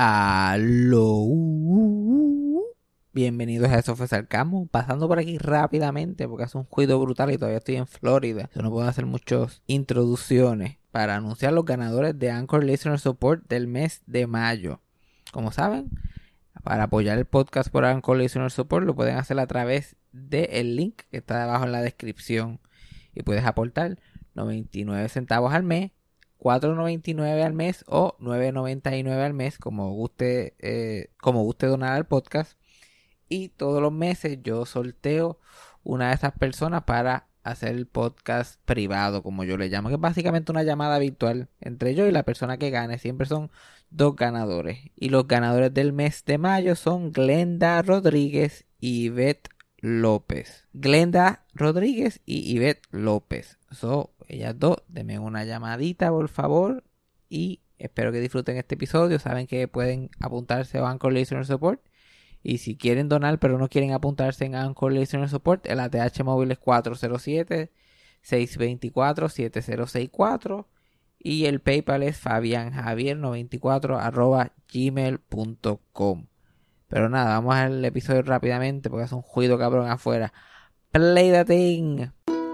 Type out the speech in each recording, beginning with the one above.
Aló. Bienvenidos a Eso fue. Pasando por aquí rápidamente porque hace un juicio brutal y todavía estoy en Florida. Yo no puedo hacer muchas introducciones para anunciar los ganadores de Anchor Listener Support del mes de mayo. Como saben, para apoyar el podcast por Anchor Listener Support lo pueden hacer a través del link que está debajo en la descripción. Y puedes aportar 99 centavos al mes 4.99 al mes o 9.99 al mes, como guste, eh, como guste donar al podcast. Y todos los meses yo sorteo una de esas personas para hacer el podcast privado, como yo le llamo, que es básicamente una llamada virtual entre yo y la persona que gane. Siempre son dos ganadores. Y los ganadores del mes de mayo son Glenda Rodríguez y Ivette López. Glenda Rodríguez y Ivette López. So, ellas dos, denme una llamadita, por favor. Y espero que disfruten este episodio. Saben que pueden apuntarse a Anchor Listener Support. Y si quieren donar, pero no quieren apuntarse en Anchor Listener Support, el ATH móvil es 407-624-7064. Y el PayPal es fabianjavier94 gmail.com. Pero nada, vamos al episodio rápidamente porque es un juido cabrón afuera. Play the thing.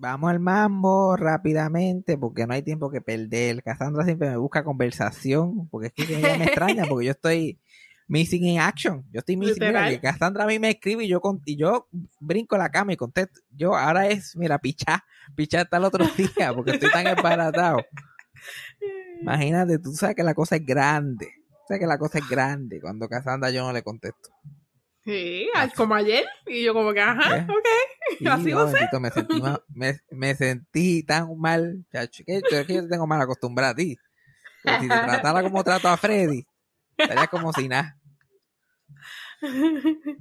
Vamos al mambo rápidamente porque no hay tiempo que perder. Cassandra siempre me busca conversación porque es que ella me extraña porque yo estoy missing in action. Yo estoy missing. Mira, que Cassandra a mí me escribe y yo, con- y yo brinco la cama y contesto. Yo ahora es, mira, pichá, pichá hasta el otro día porque estoy tan embaratado. Imagínate, tú sabes que la cosa es grande. Sabes que la cosa es grande cuando Cassandra yo no le contesto. Sí, al- como ayer. Y yo como que, ajá, ¿Eh? ok. Sí, Así no, bendito, me, sentí ma- me, me sentí tan mal, chacho, que yo, que yo te tengo mal acostumbrado a ti. Porque si te tratara como trato a Freddy, estaría como si nada.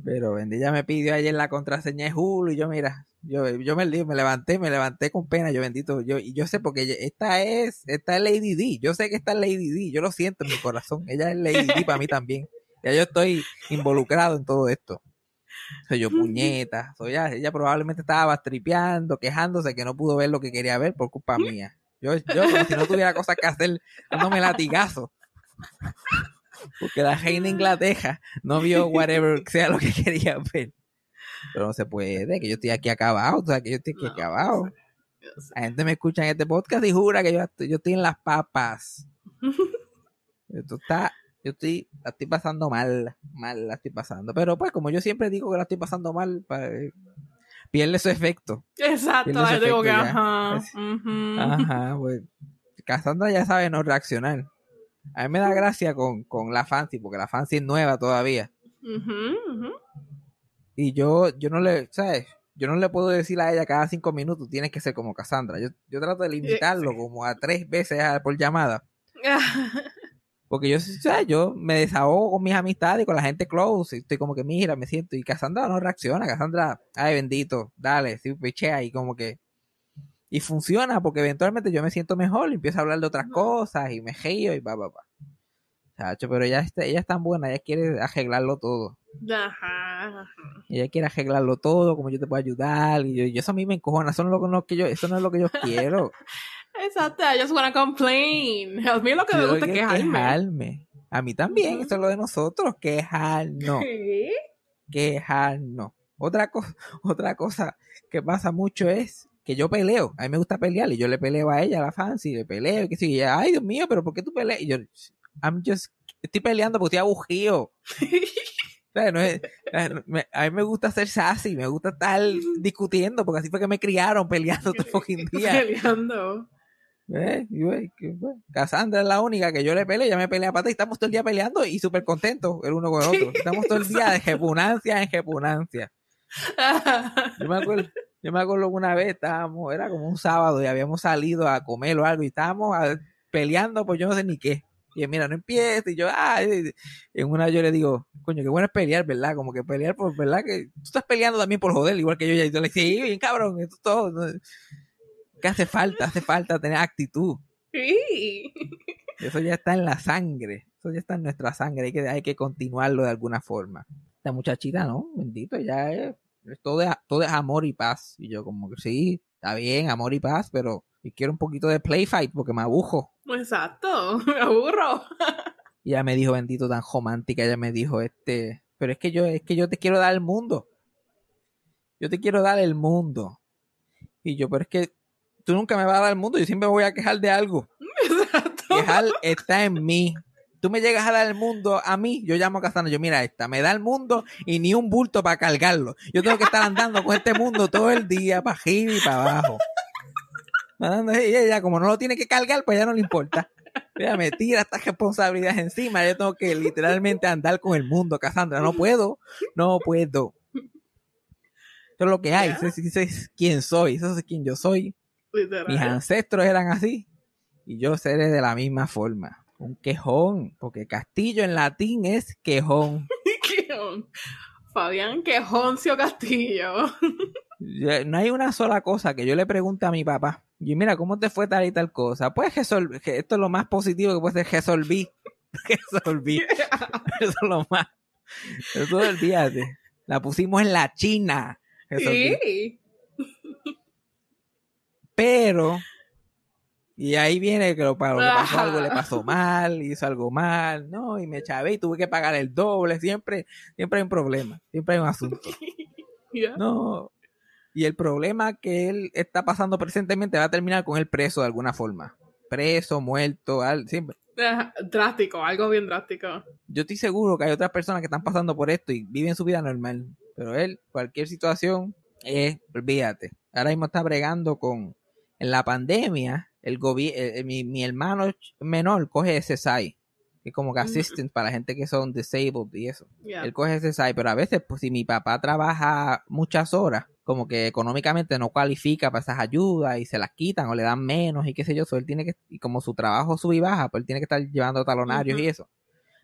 Pero bendita me pidió ayer la contraseña de Hulu y yo, mira, yo, yo me, me levanté, me levanté con pena, yo bendito, yo, y yo sé porque esta es, esta es Lady D, yo sé que esta es Lady D, yo lo siento en mi corazón, ella es Lady D para mí también. Ya yo estoy involucrado en todo esto. Soy yo puñeta, soy ella, ella probablemente estaba tripeando, quejándose que no pudo ver lo que quería ver por culpa mía. Yo, yo como si no tuviera cosas que hacer, dándome latigazo. Porque la reina Inglaterra no vio whatever sea lo que quería ver. Pero no se puede, que yo estoy aquí acabado, o sea, que yo estoy aquí No, acabado. sé. La gente me escucha en este podcast y jura que yo, yo estoy en las papas. Esto está, yo estoy, la estoy pasando mal, mal la estoy pasando. Pero pues como yo siempre digo que la estoy pasando mal, eh, pierde su efecto. Exacto, ese gente como que, efecto ya. ajá. Ajá, pues Cassandra ya sabe no reaccionar. A mí me da gracia con, con la Fancy, porque la Fancy es nueva todavía. Ujú, ujú. Y yo, yo no le, ¿sabes? Yo no le puedo decir a ella cada cinco minutos, tienes que ser como Cassandra. Yo, yo trato de limitarlo como a tres veces a- por llamada. Porque yo, ¿sabes? Yo me desahogo con mis amistades y con la gente close. Y estoy como que, mira, me siento. Y Cassandra no reacciona. Cassandra, ay, bendito, dale, sí, pichea. Y como que. Y funciona porque eventualmente yo me siento mejor y empiezo a hablar de otras cosas y me río y va, va, va. Chacho, pero ella, está- ella es tan buena, ella quiere arreglarlo todo. Ajá, ajá. Ella quiere arreglarlo todo, como yo te puedo ayudar. Y, yo, y eso a mí me encojona. Eso no es lo, no es que yo, eso no es lo que yo quiero. Exacto, I just wanna complain. A mí lo que me gusta es quejarme. quejarme. A mí también, eso es lo de nosotros, quejarnos. Sí. quejarnos. Otra, co- otra cosa que pasa mucho es que yo peleo. A mí me gusta pelear y yo le peleo a ella, a la fancy, le peleo y que sí, ay Dios mío, pero ¿por qué tú peleas? Y yo, I'm just, estoy peleando porque estoy aburrido. No es- a mí me gusta ser sassy, me gusta estar discutiendo porque así fue que me criaron peleando todo el fucking día. Peleando. ¿Eh? Cassandra es la única que yo le peleo, ella me pelea para y estamos todo el día peleando y súper contentos el uno con el otro. Estamos todo el día de repugnancia en repugnancia. Yo me acuerdo, yo me acuerdo una vez estábamos, era como un sábado y habíamos salido a comer o algo y estábamos a- peleando por yo no sé ni qué. Y él, mira, no empieza. Y yo, ah, en una yo le digo, coño, qué bueno es pelear, ¿verdad? Como que pelear por, ¿verdad? Que tú estás peleando también por joder, igual que yo. Y yo le dije, sí, bien cabrón, esto es todo. Que hace falta, hace falta tener actitud. Sí. Eso ya está en la sangre. Eso ya está en nuestra sangre. Hay que, hay que continuarlo de alguna forma. Esta muchachita, ¿no? Bendito, ya es. todo, es, todo es amor y paz. Y yo, como que sí, está bien, amor y paz, pero y quiero un poquito de play fight porque me abujo. Exacto. Me aburro. Y ella me dijo, bendito, tan romántica. Ella me dijo, este. Pero es que yo, es que yo te quiero dar el mundo. Yo te quiero dar el mundo. Y yo, pero es que tú nunca me vas a dar el mundo. Yo siempre me voy a quejar de algo. Exacto. quejar está en mí. Tú me llegas a dar el mundo a mí, yo llamo a Casano, yo mira esta, me da el mundo y ni un bulto para cargarlo. Yo tengo que estar andando con este mundo todo el día, para arriba y para abajo. Y ella, como no lo tiene que cargar, pues ya no le importa. Ella me tira estas responsabilidades encima. Yo tengo que literalmente andar con el mundo, Cassandra. No puedo, no puedo. Eso es lo que hay. Eso es, eso es quién soy. Eso es quién yo soy. Mis ancestros eran así. Y yo seré de la misma forma. Un quejón. Porque castillo en latín es quejón. Quejón. Fabián Quejoncio Castillo. No hay una sola cosa que yo le pregunte a mi papá. Y mira, ¿cómo te fue tal y tal cosa? Pues resolver, que esto es lo más positivo que puede ser resolví. Resolví. Eso es lo más. Eso olvídate. La pusimos en la China. Resolví. Sí. Pero. Y ahí viene que lo, lo que pasó algo, le pasó mal, hizo algo mal, no, y me chavé y tuve que pagar el doble. Siempre, siempre hay un problema, siempre hay un asunto. No. Y el problema que él está pasando presentemente va a terminar con él preso de alguna forma. Preso, muerto, al- siempre. Drástico, algo bien drástico. Yo estoy seguro que hay otras personas que están pasando por esto y viven su vida normal. Pero él, cualquier situación, eh, olvídate. Ahora mismo está bregando con. En la pandemia, el eh, eh, mi, mi hermano menor coge SSI. Que es como que Ujú. assistant para la gente que son disabled y eso. Ya. Él coge SSI, pero a veces, pues si mi papá trabaja muchas horas, como que económicamente no cualifica para esas ayudas y se las quitan o le dan menos y qué sé yo, so él tiene que, y como su trabajo sube y baja, pues él tiene que estar llevando talonarios y eso.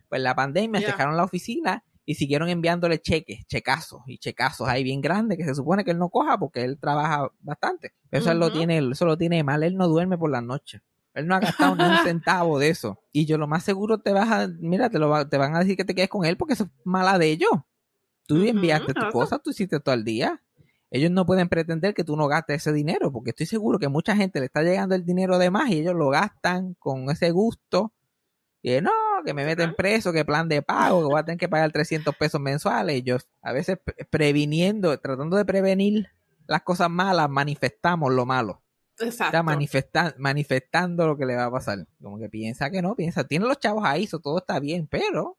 Pues en la pandemia Ya. dejaron la oficina y siguieron enviándole cheques, checazos y checazos ahí bien grandes que se supone que él no coja porque él trabaja bastante. Eso él lo tiene, eso lo tiene mal, él no duerme por las noches. Él no ha gastado ni un centavo de eso. Y yo lo más seguro te vas a, mira, te, lo te van a decir que te quedes con él porque eso es mala de ellos. Tú enviaste tu exacto. cosa, tú hiciste todo el día. Ellos no pueden pretender que tú no gastes ese dinero, porque estoy seguro que mucha gente le está llegando el dinero de más y ellos lo gastan con ese gusto. Y no, que me meten preso, que plan de pago, que voy a tener que pagar 300 pesos mensuales. Y yo, a veces pre- previniendo, tratando de prevenir las cosas malas, manifestamos lo malo. Exacto. Está manifesta- manifestando lo que le va a pasar. Como que piensa que no, piensa, tiene los chavos ahí, eso todo está bien, pero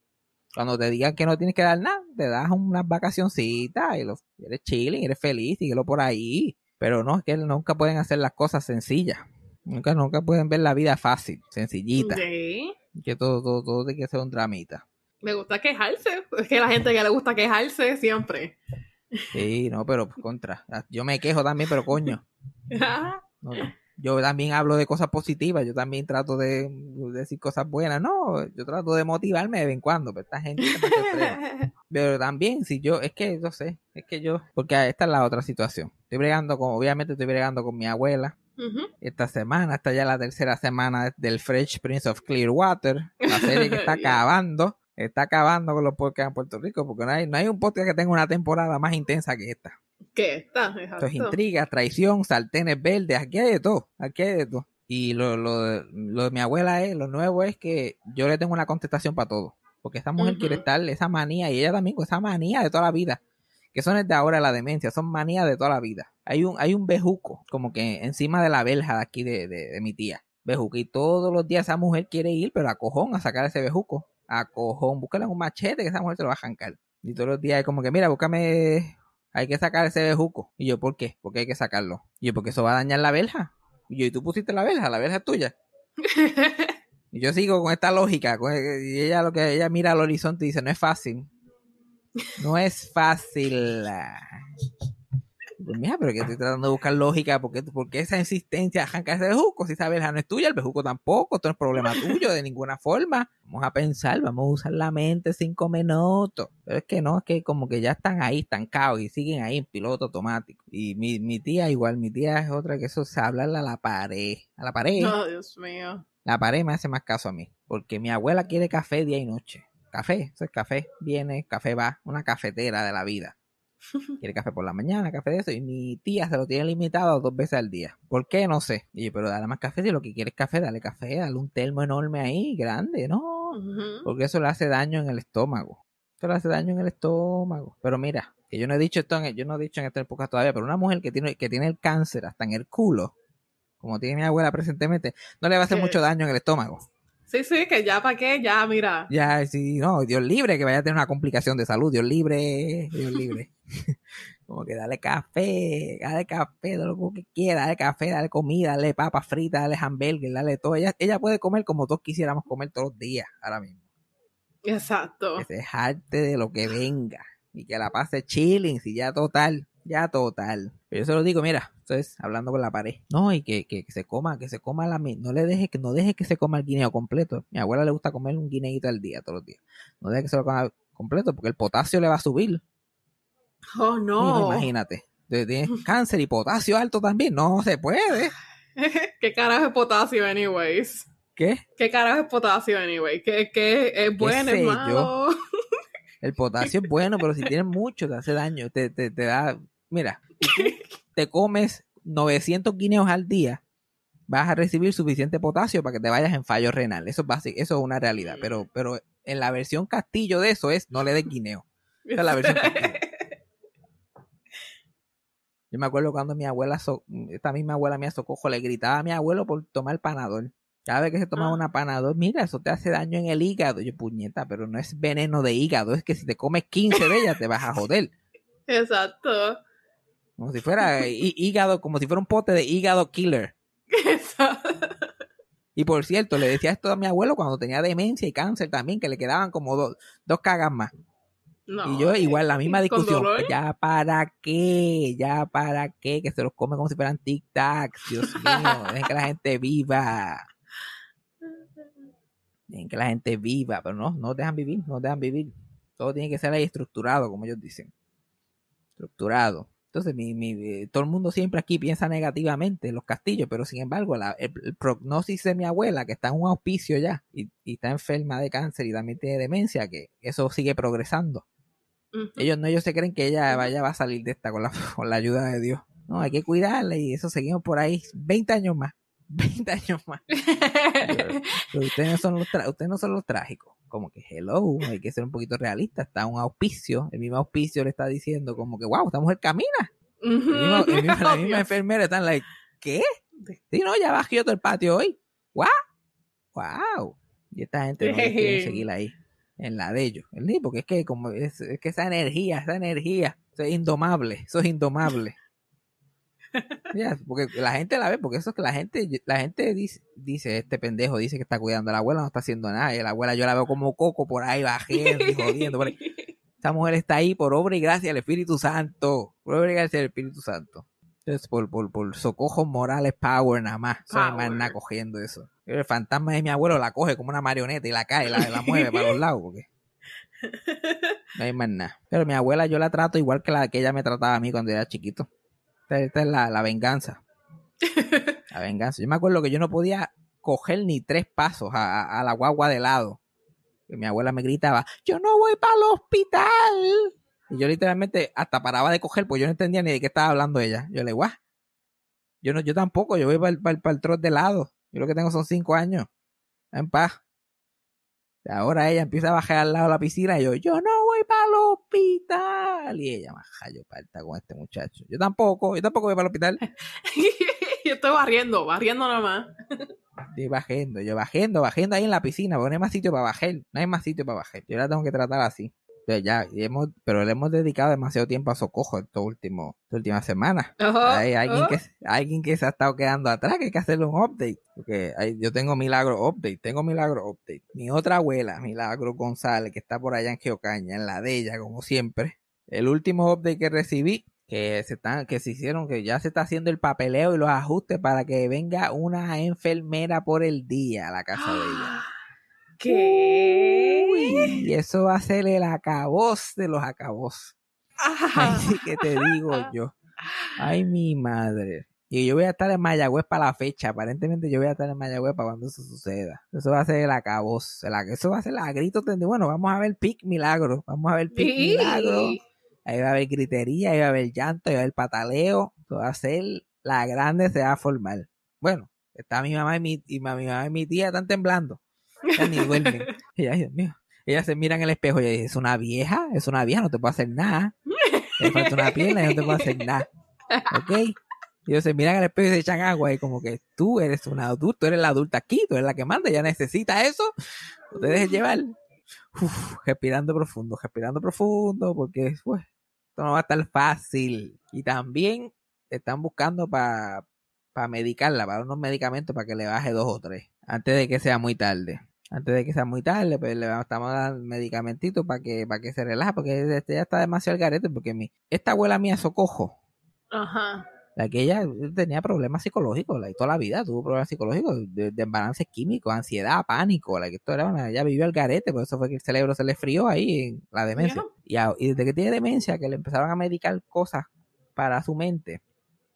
cuando te digan que no tienes que dar nada, te das unas vacacioncitas y lo, eres chilling, eres feliz, síguelo por ahí. Pero no, es que nunca pueden hacer las cosas sencillas. Nunca, nunca pueden ver la vida fácil, sencillita. Sí. Que todo, todo, todo tiene que ser un dramita. Me gusta quejarse. Es que a la gente que le gusta quejarse siempre. Sí, no, pero contra. Yo me quejo también, pero coño. No, no. Yo también hablo de cosas positivas, yo también trato de, de decir cosas buenas. No, yo trato de motivarme de vez en cuando, pero esta gente. Pero también, si yo, es que yo sé, es que yo, porque esta es la otra situación. Estoy bregando con, obviamente estoy bregando con mi abuela. Esta semana, esta ya la tercera semana del Fresh Prince of Clearwater, la serie que está acabando, está acabando con los podcasts en Puerto Rico, porque no hay, no hay un podcast que tenga una temporada más intensa que esta. ¿Qué está? Esto es Exacto. intriga, traición, sartenes verdes, aquí hay de todo, aquí hay de todo. Y lo, lo, de- lo de mi abuela es, lo nuevo es que yo le tengo una contestación para todo. Porque esta mujer quiere estar, esa manía, y ella también con esa manía de toda la vida. Que eso no es de ahora la demencia, son manías de toda la vida. Hay un, hay un bejuco, como que encima de la verja de aquí de, de, de mi tía. Bejuco. Y todos los días esa mujer quiere ir, pero a cojón a sacar ese bejuco. A cojón, búscale un machete que esa mujer se lo va a jancar. Y todos los días es como que, mira, búscame hay que sacar ese bejuco. Y yo, ¿por qué? Porque hay que sacarlo. Y yo, porque eso va a dañar la verja. Y yo, ¿y tú pusiste la verja? La verja es tuya. Y yo sigo con esta lógica. con- y ella lo que ella mira al horizonte y dice, no es fácil. No es fácil. Pues mira, pero que estoy tratando de buscar lógica, porque ¿por qué esa insistencia de arrancarse el bejuco? Si sabes, no es tuya, el bejuco tampoco, esto no es problema tuyo de ninguna forma. Vamos a pensar, vamos a usar la mente cinco minutos. Pero es que no, es que como que ya están ahí, estancados y siguen ahí en piloto automático. Y mi, mi tía igual, mi tía es otra que eso es hablarle a la pared. A la pared. Oh, Dios mío. La pared me hace más caso a mí, porque mi abuela quiere café día y noche. Café, eso es café, viene, café va, una cafetera de la vida. Quiere café por la mañana, café de eso, y mi tía se lo tiene limitado dos veces al día. ¿Por qué? No sé. Y yo, pero dale más café, si lo que quiere es café, dale café, dale un termo enorme ahí, grande, no, porque eso le hace daño en el estómago. Eso le hace daño en el estómago. Pero mira, que yo no he dicho esto, en, yo no he dicho en esta época todavía, pero una mujer que tiene, que tiene el cáncer hasta en el culo, como tiene mi abuela presentemente, no le va a hacer ¿Qué? mucho daño en el estómago. Sí, sí, que ya para qué, ya, mira. Ya, sí, no, Dios libre que vaya a tener una complicación de salud, Dios libre, Dios libre. Como que dale café, dale café, de lo que quiera, dale café, dale comida, dale papas fritas, dale hamburger, dale todo. Ella, ella puede comer como todos quisiéramos comer todos los días ahora mismo. Exacto. Que se jarte de lo que venga y que la pase chilling, si ya total, ya total. Pero yo se lo digo, mira, entonces hablando con la pared. No, y que, que, que se coma, que se coma la no le deje que no deje que se coma el guineo completo. Mi abuela le gusta comer un guineito al día, todos los días. No deje que se lo coma completo porque el potasio le va a subir. Oh, Mira, no. imagínate. Tienes cáncer y potasio alto también. No se puede. ¿Qué carajo es potasio, anyways? ¿Qué? ¿Qué carajo es potasio, anyway? ¿Qué, qué es bueno, sé es yo? malo? El potasio es bueno, pero si tienes mucho te hace daño. Te, te, te da. Mira, te comes 900 guineos al día, vas a recibir suficiente potasio para que te vayas en fallo renal. Eso es básico, eso es una realidad. Pero, pero en la versión castillo de eso es no le des guineo. Esa es la versión castillo. Yo me acuerdo cuando mi abuela, so- esta misma abuela mía Socojo, le gritaba a mi abuelo por tomar panadol. Cada vez que se tomaba Ah. una panadol, mira, eso te hace daño en el hígado. Yo, puñeta, pero no es veneno de hígado, es que si te comes 15 de ellas te vas a joder. Exacto. Como si fuera hí- hígado, como si fuera un pote de hígado killer. Y por cierto, le decía esto a mi abuelo cuando tenía demencia y cáncer también, que le quedaban como dos, dos cagas más. No, y yo igual, la misma ¿con discusión. ¿Ya para qué? ¿Ya para qué? Que se los come como si fueran tic-tacs. Dios mío, dejen que la gente viva. Dejen que la gente viva, pero no, no dejan vivir, no dejan vivir. Todo tiene que ser ahí estructurado, como ellos dicen. Estructurado. Entonces, mi, mi, eh, todo el mundo siempre aquí piensa negativamente en los castillos, pero sin embargo, la, el, el prognosis de mi abuela, que está en un auspicio ya, y, y está enferma de cáncer y también tiene demencia, que eso sigue progresando. Ellos no, ellos se creen que ella vaya va a salir de esta con la, con la ayuda de Dios. No, hay que cuidarla y eso seguimos por ahí 20 años más. 20 años más. Pero, ustedes no son los ustedes no son los trágicos. Como que hello, hay que ser un poquito realista. Está un auspicio, el mismo auspicio le está diciendo como que wow, esta mujer camina. El mismo- el mismo- la misma enfermera están like, ¿qué? Sí, no, ya bajó todo el patio hoy. ¡Wow! ¡Wow! Y esta gente no quiere seguir ahí, en la de ellos. Porque es que como es, es que esa energía, esa energía, eso es indomable, eso es indomable. Porque la gente la ve, porque eso es que la gente, la gente dice, dice, este pendejo dice que está cuidando a la abuela, no está haciendo nada, y la abuela yo la veo como coco por ahí, bajando y jodiendo. por ahí. Mujer está ahí por obra y gracia del Espíritu Santo. Por obra y gracia del Espíritu Santo. Entonces, por, por, por Socojo Morales Power nada más. Hay más nada cogiendo eso. El fantasma de mi abuelo la coge como una marioneta y la cae, la, la mueve para los lados. Porque no hay más nada. Pero mi abuela yo la trato igual que la que ella me trataba a mí cuando era chiquito. Esta, esta es la, la venganza. La venganza. Yo me acuerdo que yo no podía coger ni tres pasos a, la guagua de lado. Mi abuela me gritaba, yo no voy para el hospital. Y yo literalmente hasta paraba de coger, pues yo no entendía ni de qué estaba hablando ella. Yo le guau. Yo no, yo tampoco, yo voy para el, para el, para el trot de lado. Yo lo que tengo son cinco años. En paz. Ahora ella empieza a bajar al lado de la piscina y yo, yo no voy para el hospital. Y ella, maja, yo parta con este muchacho. Yo tampoco, yo tampoco voy para el hospital. Yo estoy barriendo, barriendo nada más. Estoy bajando, yo bajando, bajando ahí en la piscina, porque no hay más sitio para bajar, no hay más sitio para bajar. Yo la tengo que tratar así. Ya, y hemos, pero le hemos dedicado demasiado tiempo a Socojo estas últimas semanas. Ojo, Hay alguien que, alguien que se ha estado quedando atrás, que hay que hacerle un update. Porque hay- yo tengo Milagro Update, tengo Milagro Update. Mi otra abuela, Milagro González, que está por allá en Geocaña, en la de ella, como siempre. El último update que recibí que se están, que se hicieron, que ya se está haciendo el papeleo y los ajustes para que venga una enfermera por el día a la casa de ella. ¿Qué? Uy, y eso va a ser el acabos de los acabos. Ay, sí que te digo yo. Ay, mi madre. Y yo voy a estar en Mayagüez para la fecha. Aparentemente yo voy a estar en Mayagüez para cuando eso suceda. Eso va a ser el acabos. Eso va a ser la grito. Bueno, vamos a ver Pic Milagro. Vamos a ver Pic Sí. Milagro. Ahí va a haber gritería, ahí va a haber llanto, ahí va a haber pataleo. Eso va a ser la grande, se va a formar. Bueno, está mi mamá y mi, y mi mamá y mi tía están temblando. Ya ni duermen. Y, ay, Dios mío. Ellas se miran en el espejo y dicen, es una vieja, es una vieja, no te puedo hacer nada. Le falta una pierna y no te puedo hacer nada. ¿Ok? Ellos se miran al espejo y se echan agua y como que tú eres un adulto, tú eres la adulta aquí, tú eres la que manda, ya necesita eso. No te llevar. Uf, respirando profundo, respirando profundo, porque pues, esto no va a estar fácil. Y también están buscando para medicarla, para unos medicamentos para que le baje dos o tres, antes de que sea muy tarde. Antes de que sea muy tarde, pues le estamos dando medicamentitos para que, para que se relaje, porque este ya está demasiado al garete, porque mi, esta abuela mía socojo, Ajá. la que ella tenía problemas psicológicos, la, toda la vida tuvo problemas psicológicos, de, de embalances químicos, ansiedad, pánico, la que esto era una, ella vivió al garete, por eso fue que el cerebro se le frió ahí en la demencia. Y, a- y desde que tiene demencia, que le empezaron a medicar cosas para su mente,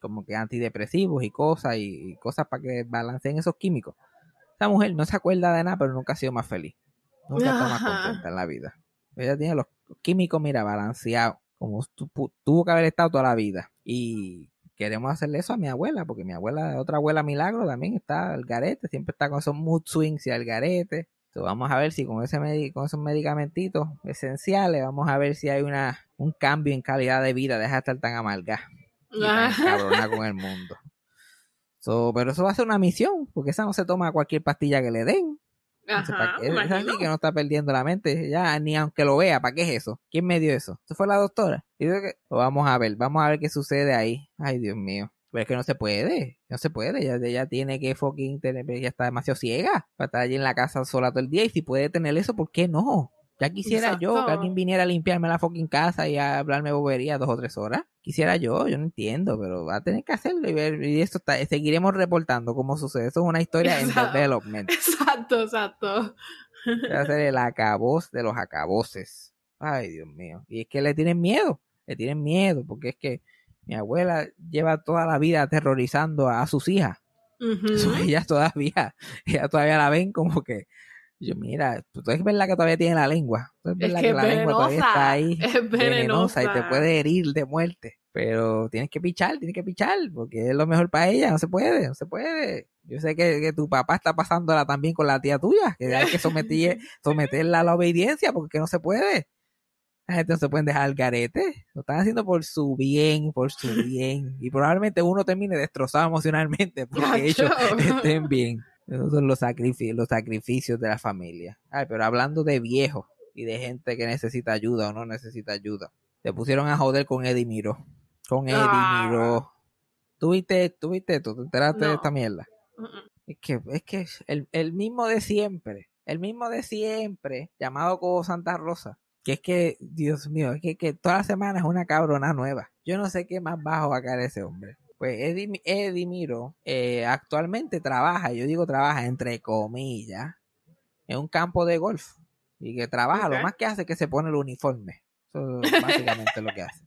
como que antidepresivos y cosas, y, y cosas para que balanceen esos químicos. Esa mujer no se acuerda de nada, pero nunca ha sido más feliz. Nunca está más contenta en la vida. Ella tiene los químicos, mira, balanceados, como tu- tuvo que haber estado toda la vida. Y queremos hacerle eso a mi abuela, porque mi abuela, otra abuela Milagro, también está al garete, siempre está con esos mood swings y al garete. So, vamos a ver si con, ese con esos medikamentitos esenciales, vamos a ver si hay una, un cambio en calidad de vida, deja de estar tan amarga y tan cabrona con el mundo. So, pero eso va a ser una misión, porque esa no se toma cualquier pastilla que le den. Entonces, ¿para Ajá, Es así que no está perdiendo la mente, ya ni aunque lo vea, ¿para qué es eso? ¿Quién me dio eso? ¿Eso fue la doctora? Y que, pues vamos a ver, vamos a ver qué sucede ahí. Ay, Dios mío. Pero es que no se puede, no se puede, ella, ella tiene que fucking tener, ella está demasiado ciega para estar allí en la casa sola todo el día y si puede tener eso, ¿por qué no? Ya quisiera yo que alguien viniera a limpiarme la fucking casa y a hablarme bobería dos o tres horas. Quisiera yo, yo no entiendo, pero va a tener que hacerlo y ver, y esto está, seguiremos reportando cómo sucede. Eso es una historia en development. Exacto, exacto. Va a ser el acabos de los acaboses. Ay, Dios mío. Y es que le tienen miedo. Le tienen miedo. Porque es que mi abuela lleva toda la vida aterrorizando a, sus hijas. Ellas todavía, ellas todavía la ven como que. Yo, mira, tú es verdad que todavía tiene la lengua. Tú es Es verdad que que, la lengua todavía está ahí. es venenosa y te puede herir de muerte. Pero tienes que pichar, tienes que pichar, porque es lo mejor para ella. No se puede, no se puede. Yo sé que, que tu papá está pasándola también con la tía tuya, que hay que someter, someterla a la obediencia, porque no se puede. La gente no se puede dejar al garete. Lo están haciendo por su bien, por su bien. Y probablemente uno termine destrozado emocionalmente porque ellos estén bien. Esos son los sacrificios, los sacrificios de la familia. Ay, pero hablando de viejos y de gente que necesita ayuda o no necesita ayuda. Se pusieron a joder con Eddie Miro. Con Eddie Ah. ¿Tuviste, tuviste, tú te enteraste de esta mierda? Mm, Es que, es que el, el mismo de siempre, el mismo de siempre, llamado como Santa Rosa. Que es que, Dios mío, es que, que toda la semana es una cabrona nueva. Yo no sé qué más bajo va a caer ese hombre. Pues Eddie, Eddie Miro eh, actualmente trabaja, yo digo trabaja entre comillas, en un campo de golf. Y que trabaja, lo más que hace es que se pone el uniforme. Eso es básicamente lo que hace.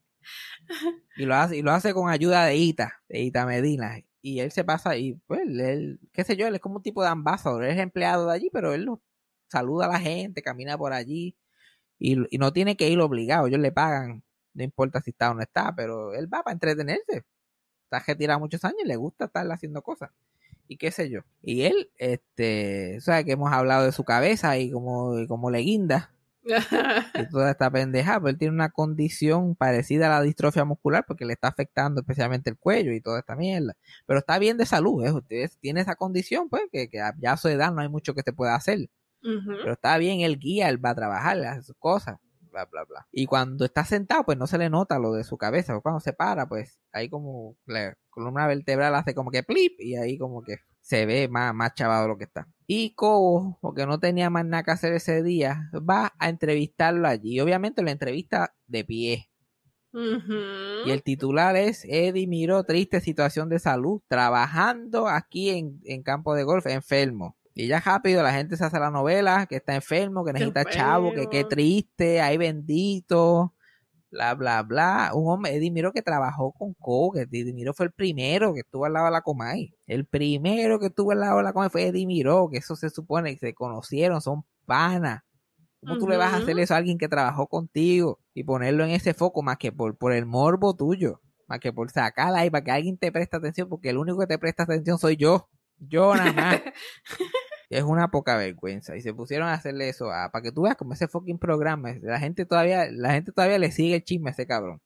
Y lo hace, y lo hace con ayuda de Ita, de Ita Medina. Y él se pasa y pues él, qué sé yo, él es como un tipo de ambasador, él es empleado de allí, pero él lo- saluda a la gente, camina por allí y, y no tiene que ir obligado, ellos le pagan, no importa si está o no está, pero él va para entretenerse. Está retirado muchos años y le gusta estar haciendo cosas. Y qué sé yo. Y él, este, sabes que hemos hablado de su cabeza y como, y como le guinda y toda esta pendeja, pero él tiene una condición parecida a la distrofia muscular porque le está afectando especialmente el cuello y toda esta mierda. Pero está bien de salud, ¿eh? Usted tiene esa condición, pues, que, que ya a su edad no hay mucho que se pueda hacer. Pero está bien, él guía, él va a trabajar, hace sus cosas, bla, bla, bla. Y cuando está sentado, pues no se le nota lo de su cabeza. Cuando se para, pues ahí como la columna vertebral hace como que plip y ahí como que se ve más, más chavado lo que está. Y Cobo, porque no tenía más nada que hacer ese día, va a entrevistarlo allí. Y obviamente la entrevista de pie. Y el titular es Eddie Miró, triste situación de salud, trabajando aquí en, en campo de golf, enfermo. Y ya rápido la gente se hace la novela, que está enfermo, que necesita chavo, que qué triste, ay bendito, bla, bla, bla. Un hombre, Eddie que trabajó con Coe, que Eddie Miró fue el primero que estuvo al lado de la Comay. El primero que estuvo al lado de la Comay fue Eddie Miró, que eso se supone que se conocieron, son panas. ¿Cómo tú le vas a hacer eso a alguien que trabajó contigo y ponerlo en ese foco más que por, por el morbo tuyo? Más que por sacarla ahí para que alguien te preste atención, porque el único que te presta atención soy yo. Yo nada más. es una poca vergüenza. Y se pusieron a hacerle eso a, para que tú veas como ese fucking programa. La gente todavía, la gente todavía le sigue el chisme a ese cabrón.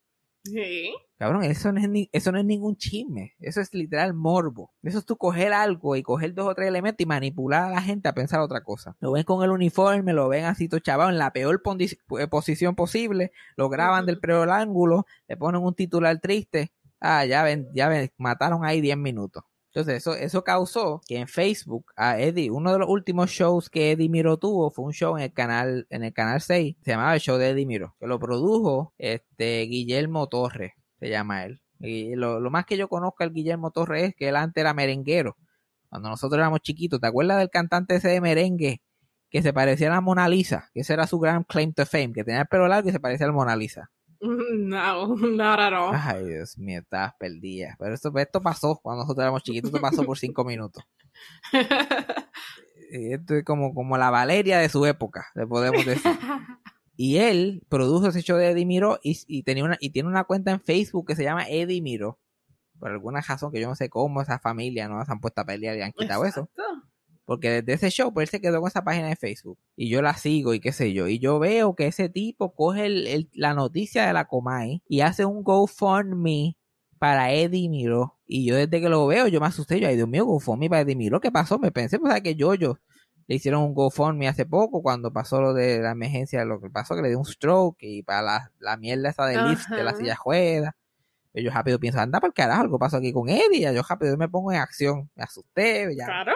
Sí. Cabrón, eso no, es ni- eso no es ningún chisme. Eso es literal morbo. Eso es tú coger algo y coger dos o tres elementos y manipular a la gente a pensar otra cosa. Lo ven con el uniforme, lo ven así todo chavado en la peor eh, posición posible, lo graban del peor ángulo, le ponen un titular triste. Ah, ya ven, ya ven, mataron ahí 10 minutos. Entonces, eso, eso causó que en Facebook a Eddie, uno de los últimos shows que Eddie Miro tuvo fue un show en el canal, en el canal 6, se llamaba el show de Eddie Miro, que lo produjo este Guillermo Torres, se llama él. Y lo, lo más que yo conozco al Guillermo Torres es que él antes era merenguero. Cuando nosotros éramos chiquitos, ¿te acuerdas del cantante ese de merengue que se parecía a la Mona Lisa? Que ese era su gran claim to fame, que tenía el pelo largo y se parecía a Mona Lisa. No, not at all. Ay, Dios mío, estabas perdida. Pero esto, esto pasó cuando nosotros éramos chiquitos, esto pasó por cinco minutos. Esto es como, como la Valeria de su época, le podemos decir. Y él produjo ese show de Eddie Miro y, y tenía una, y tiene una cuenta en Facebook que se llama Eddie Miro. Por alguna razón que yo no sé cómo esa familia no se han puesto a pelear y han quitado eso. Porque desde ese show, pues él se quedó con esa página de Facebook. Y yo la sigo y qué sé yo. Y yo veo que ese tipo coge el- el- la noticia de la Comay y hace un GoFundMe para Eddie Miro. Y yo desde que lo veo, yo me asusté. Yo, ay Dios mío, GoFundMe para Eddie Miro. ¿Qué pasó? Me pensé, pues, que yo, yo le hicieron un GoFundMe hace poco cuando pasó lo de la emergencia, lo que pasó, que le dio un stroke y para la, la mierda esa de lift de la silla ruedas. Y Yo rápido pienso, anda para el carajo, algo pasó aquí con Eddie. Ya yo rápido me pongo en acción. Me asusté, ya Claro.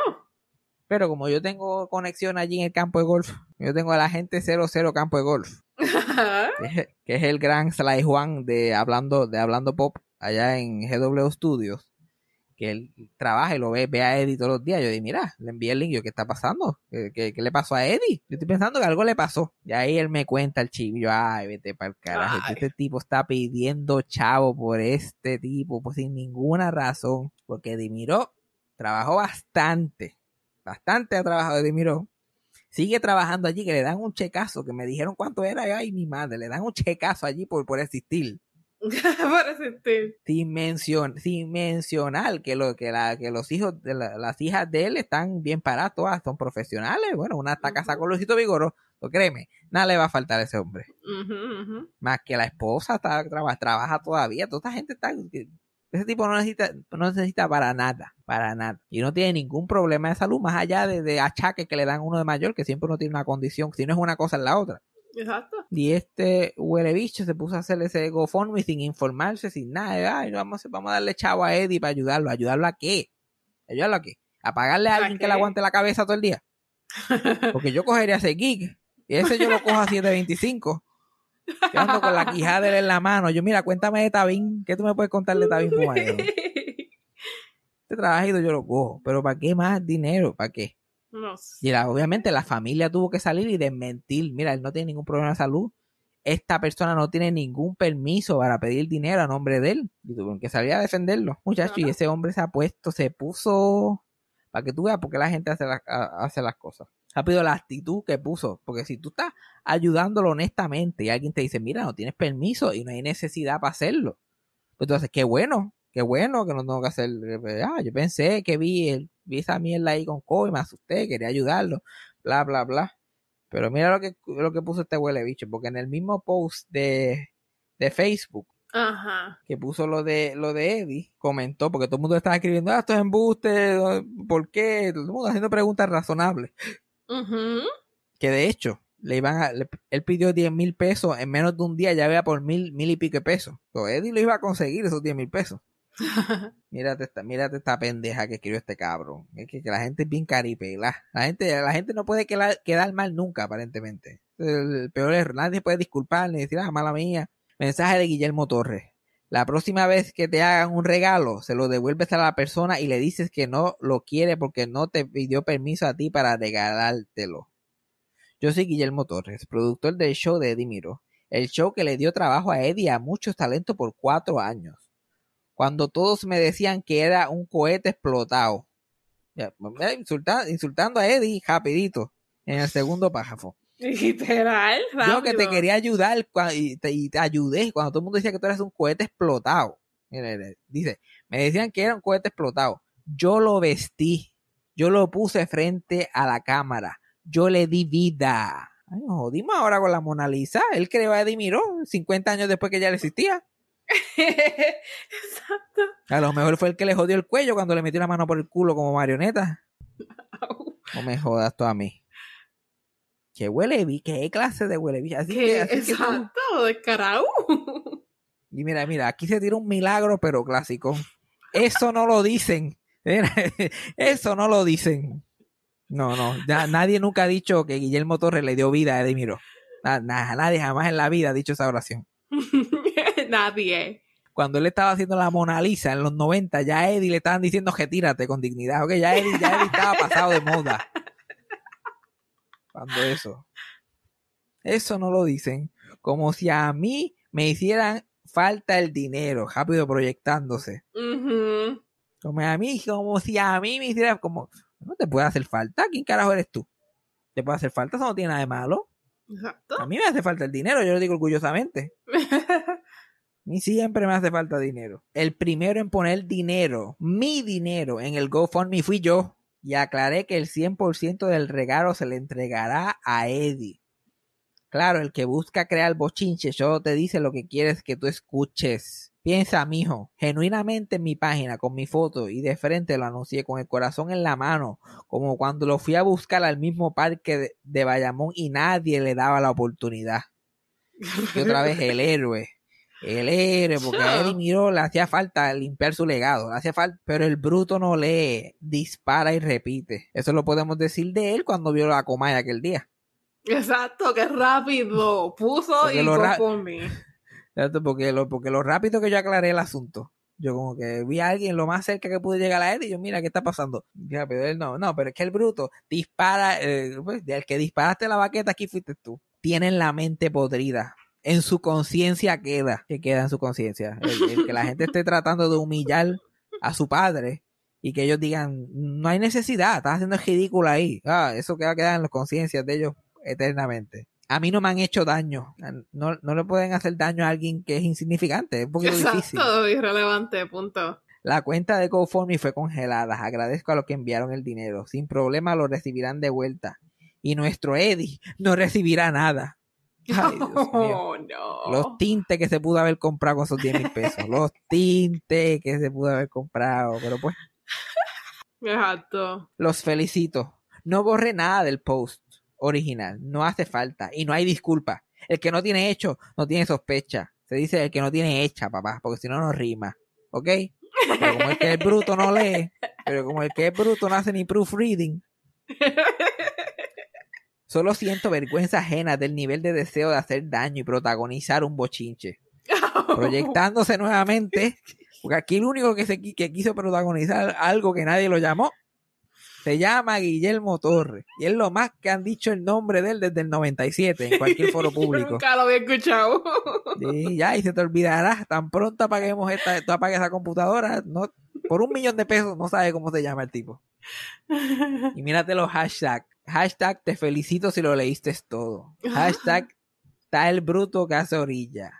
Pero como yo tengo conexión allí en el campo de golf, yo tengo a la gente 00 campo de golf, que es, que es el gran Sly Juan de hablando, de hablando pop allá en GW Studios, que él trabaja y lo ve, ve a Eddie todos los días. Yo digo, mira, le envié el link, yo, ¿qué está pasando? ¿Qué, qué, qué le pasó a Eddie? Yo estoy pensando que algo le pasó. Y ahí él me cuenta el chivo. y Yo, ay, vete para el carajo. Ay. Este tipo está pidiendo chavo por este tipo, pues sin ninguna razón. Porque Eddie Miró trabajó bastante bastante ha trabajado Eddie Miró. Sigue trabajando allí, que le dan un checazo, que me dijeron cuánto era, y, ay mi madre, le dan un checazo allí por, por existir. Para sentir. Sin, mencion- sin mencionar que, lo, que, la, que los hijos, de la- las hijas de él están bien paradas, todas son profesionales. Bueno, una está casada con Luisito Vigoro, créeme, nada le va a faltar a ese hombre. Más que la esposa está, traba- trabaja todavía, toda esta gente está... Ese tipo no necesita, no necesita para nada, para nada. Y no tiene ningún problema de salud, más allá de, de achaques que le dan a uno de mayor, que siempre uno tiene una condición, si no es una cosa es la otra. Exacto. Y este huele bicho se puso a hacer ese GoFundMe sin informarse, sin nada. Ay, vamos, a- vamos a darle chavo a Eddie para ayudarlo. ¿Ayudarlo a qué? ¿Ayudarlo a qué? ¿A pagarle a ¿A alguien que le aguante la cabeza todo el día? Porque yo cogería ese gig. Y ese yo lo cojo a 725. Yo ando con la quijada en la mano. Yo, mira, cuéntame de Tabín. ¿Qué tú me puedes contar de Tabín Pumadero? Este trabajito yo lo cojo. Pero ¿para qué más dinero? ¿Para qué? no sé. Y la- obviamente la familia tuvo que salir y desmentir. Mira, él no tiene ningún problema de salud. Esta persona no tiene ningún permiso para pedir dinero a nombre de él. Y tuvieron que salir a defenderlo. Muchachos, y ese hombre se ha puesto, se puso. Para que tú veas por qué la gente hace, la- hace las cosas. Rápido la actitud que puso. Porque si tú estás ayudándolo honestamente y alguien te dice, mira, no tienes permiso y no hay necesidad para hacerlo. Pues entonces, qué bueno, qué bueno que no tengo que hacer. Ah, yo pensé que vi, el, vi esa mierda ahí con Kobe, me asusté, quería ayudarlo, bla, bla, bla. Pero mira lo que, lo que puso este huele bicho, porque en el mismo post de, de Facebook Ajá. que puso lo de lo de Eddie, comentó, porque todo el mundo estaba escribiendo, ah, esto es embuste, ¿por qué? Todo el mundo haciendo preguntas razonables. Que de hecho, le iban a, le- él pidió 10 mil pesos, en menos de un día ya vea por mil, mil y pico de pesos. So, Eddie lo iba a conseguir esos 10 mil pesos. Mírate esta, mírate esta pendeja que escribió este cabrón. Es que, que la gente es bien caripela. La gente, la gente no puede quedar, quedar mal nunca, aparentemente. El, peor error. Nadie puede disculpar ni decir, ah, mala mía. Mensaje de Guillermo Torres. La próxima vez que te hagan un regalo, se lo devuelves a la persona y le dices que no lo quiere porque no te pidió permiso a ti para regalártelo. Yo soy Guillermo Torres, productor del show de Eddie Miro, el show que le dio trabajo a Eddie a muchos talentos por cuatro años. Cuando todos me decían que era un cohete explotado. Ya, eh, insulta- insultando a Eddie rapidito en el segundo párrafo. Literal, Yo que te rápido. quería ayudar y te, y te ayudé cuando todo el mundo decía que tú eras un cohete explotado. Dice, me decían que era un cohete explotado. Yo lo vestí. Yo lo puse frente a la cámara. Yo le di vida. Ay, jodimos ahora con la Mona Lisa. Él creó a Eddie Miró 50 años después que ya le existía. Exacto. A lo mejor fue el que le jodió el cuello cuando le metió la mano por el culo como marioneta. No me jodas tú a mí. Que huele qué clase de huele. Así que, ¿Qué? así que tú- Exacto, descarado. Y mira, mira, aquí se tira un milagro, pero clásico. Eso no lo dicen. Eso no lo dicen. No, no. ya nadie nunca ha dicho que Guillermo Torres le dio vida a. Na- na- nadie jamás en la vida ha dicho esa oración. Nadie. Cuando él estaba haciendo la Mona Lisa en los 90, ya a Eddie le estaban diciendo retírate con dignidad. Ok, ya Eddie, ya Eddie estaba pasado de moda. Cuando eso. Eso no lo dicen. Como si a mí me hicieran falta el dinero, rápido proyectándose. Como a mí, como si a mí me hiciera como, no te puede hacer falta, ¿quién carajo eres tú? ¿Te puede hacer falta? Eso no tiene nada de malo. Exacto. A mí me hace falta el dinero, yo lo digo orgullosamente. A mí siempre me hace falta dinero. El primero en poner dinero, mi dinero, en el GoFundMe fui yo. Y aclaré que el 100% del regalo se le entregará a Eddie. Claro, el que busca crear bochinche solo te dice lo que quieres que tú escuches. Piensa, mijo, genuinamente en mi página, con mi foto, y de frente lo anuncié con el corazón en la mano, como cuando lo fui a buscar al mismo parque de, de Bayamón y nadie le daba la oportunidad. Y otra vez el héroe. El héroe, porque a Eddie Miró le hacía falta limpiar su legado, le hacía falta, pero el bruto no lee, dispara y repite. Eso lo podemos decir de él cuando vio la comaya aquel día. Exacto, qué rápido. Puso Porque y lo. ¿Cierto? Porque lo, porque lo rápido que yo aclaré el asunto. Yo como que vi a alguien lo más cerca que pude llegar a él y yo, mira, ¿qué está pasando? Ya, pero él no, no, pero es que el bruto dispara, eh, pues, el que disparaste la baqueta aquí fuiste tú. Tienen la mente podrida. En su conciencia queda, que queda en su conciencia. El, el que la gente esté tratando de humillar a su padre y que ellos digan, no hay necesidad, estás haciendo ridículo ahí. Ah, eso queda, queda en las conciencias de ellos eternamente. A mí no me han hecho daño. No, no le pueden hacer daño a alguien que es insignificante. Es un poquito difícil. Irrelevante, punto. La cuenta de GoFundMe fue congelada. Agradezco a los que enviaron el dinero. Sin problema lo recibirán de vuelta. Y nuestro Eddie no recibirá nada. Ay, Dios mío. Oh, no. Los tintes que se pudo haber comprado con esos 10 mil pesos. Los tintes que se pudo haber comprado. Pero pues, Exacto. los felicito. No borré nada del post original. No hace falta. Y no hay disculpa. El que no tiene hecho, no tiene sospecha. Se dice el que no tiene hecha, papá. Porque si no, no rima. ¿Ok? Pero como el que es bruto no lee. Pero como el que es bruto no hace ni proofreading. Solo siento vergüenza ajena del nivel de deseo de hacer daño y protagonizar un bochinche. Proyectándose nuevamente. Porque aquí el único que, se, que quiso protagonizar algo que nadie lo llamó. Se llama Guillermo Torres. Y es lo más que han dicho el nombre de él desde el 97 en cualquier foro Yo público. nunca lo había escuchado. Sí, ya, y se te olvidará. Tan pronto apaguemos esta, tú apagues esa computadora, no, por un millón de pesos no sabes cómo se llama el tipo. Y mírate los hashtags. Hashtag te felicito si lo leíste todo. Hashtag está el bruto que orilla.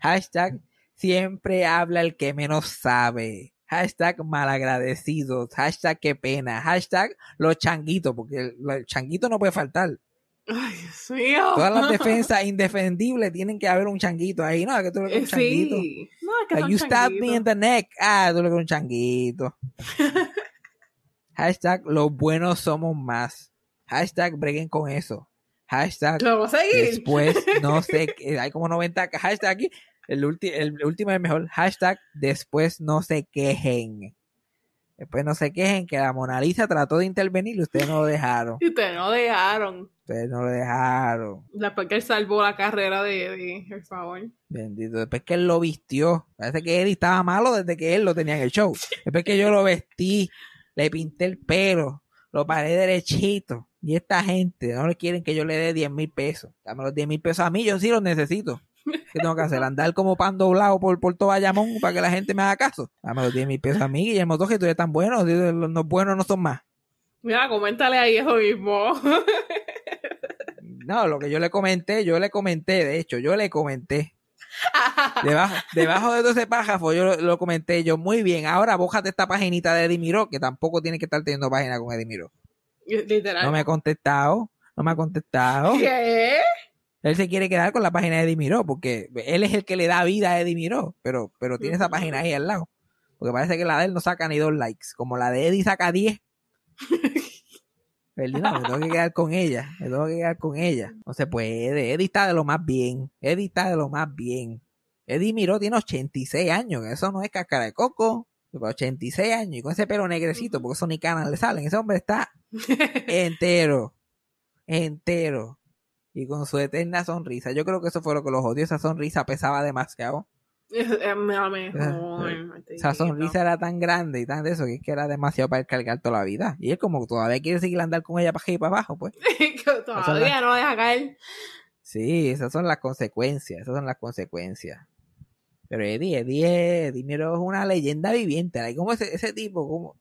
Hashtag siempre habla el que menos sabe. Hashtag malagradecidos. Hashtag qué pena. Hashtag los changuitos, porque el, changuito no puede faltar. Ay, Dios mío. Todas las defensas indefendibles tienen que haber un changuito ahí, ¿no? Que tú le Eh, un changuito. Sí. No, es que Like, you stabbed me in the neck. Ah, tú le con un changuito. Hashtag los buenos somos más. Hashtag breguen con eso. Hashtag Lo vamos a seguir. después no sé. Hay como 90 ca- hashtag aquí. El, ulti- el último es mejor. Hashtag después no se quejen. Después no se quejen que la Mona Lisa trató de intervenir y ustedes no lo dejaron. Y ustedes no dejaron. Ustedes no lo dejaron. Después que él salvó la carrera de Eddie, por favor. Bendito. Después que él lo vistió. Parece que Eddie estaba malo desde que él lo tenía en el show. Después que yo lo vestí, le pinté el pelo, lo paré derechito. Y esta gente no le quieren que yo le dé 10 mil pesos. Dame los 10 mil pesos a mí, yo sí los necesito. ¿Qué tengo que hacer? ¿Andar como pan doblado por, por todo Bayamón para que la gente me haga caso? Dame los 10 mil pesos a mí, Guillermo Toje, tú eres tan bueno. Los no buenos no son más. Mira, coméntale ahí eso mismo. No, lo que yo le comenté, yo le comenté, de hecho, yo le comenté. Debajo, debajo de todo ese pájaro, yo lo, lo comenté yo. Muy bien, ahora bójate esta paginita de Eddie Miró, que tampoco tiene que estar teniendo página con Eddie Miró. Literal. No me ha contestado, no me ha contestado. ¿Qué? Él se quiere quedar con la página de Eddie Miró, porque él es el que le da vida a Eddie Miró, pero, pero tiene esa página ahí al lado. Porque parece que la de él no saca ni dos likes. Como la de Eddie saca 10. Perdón, me tengo que quedar con ella. Me tengo que quedar con ella. No se puede. Eddie está de lo más bien. Eddie está de lo más bien. Eddie Miró tiene 86 años. Eso no es cáscara de coco. Pero 86 años. Y con ese pelo negrecito, porque eso ni canas le salen. Ese hombre está entero. Entero. Y con su eterna sonrisa. Yo creo que eso fue lo que los odió. Esa sonrisa pesaba demasiado. Es, lo mejor. Esa sonrisa era tan grande y tan de eso que es que era demasiado para él cargar toda la vida. Y él como todavía quiere seguir andar con ella para arriba y para abajo, pues. Todavía no deja caer. Sí, esas son las consecuencias, esas son las consecuencias. Pero Eddie, Eddie, Eddie Miro es una leyenda viviente. Como ese, ese tipo, como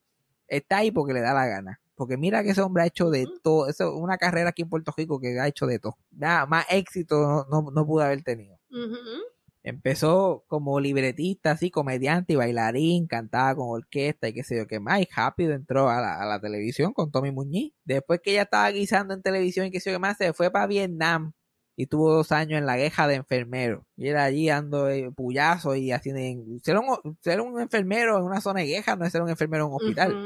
está ahí porque le da la gana. Porque mira que ese hombre ha hecho de todo, eso, una carrera aquí en Puerto Rico que ha hecho de todo. Nada, más éxito no, no, no pudo haber tenido. Ujú. Empezó como libretista, así, comediante y bailarín, cantaba con orquesta y qué sé yo qué más. Y rápido entró a la, a la televisión con Tommy Muñiz. Después que ella estaba guisando en televisión y qué sé yo qué más, se fue para Vietnam y tuvo dos años en la queja de enfermero. Y era allí dando eh, puyazos y haciendo. Ser un, ser un enfermero en una zona de queja no es ser un enfermero en un hospital.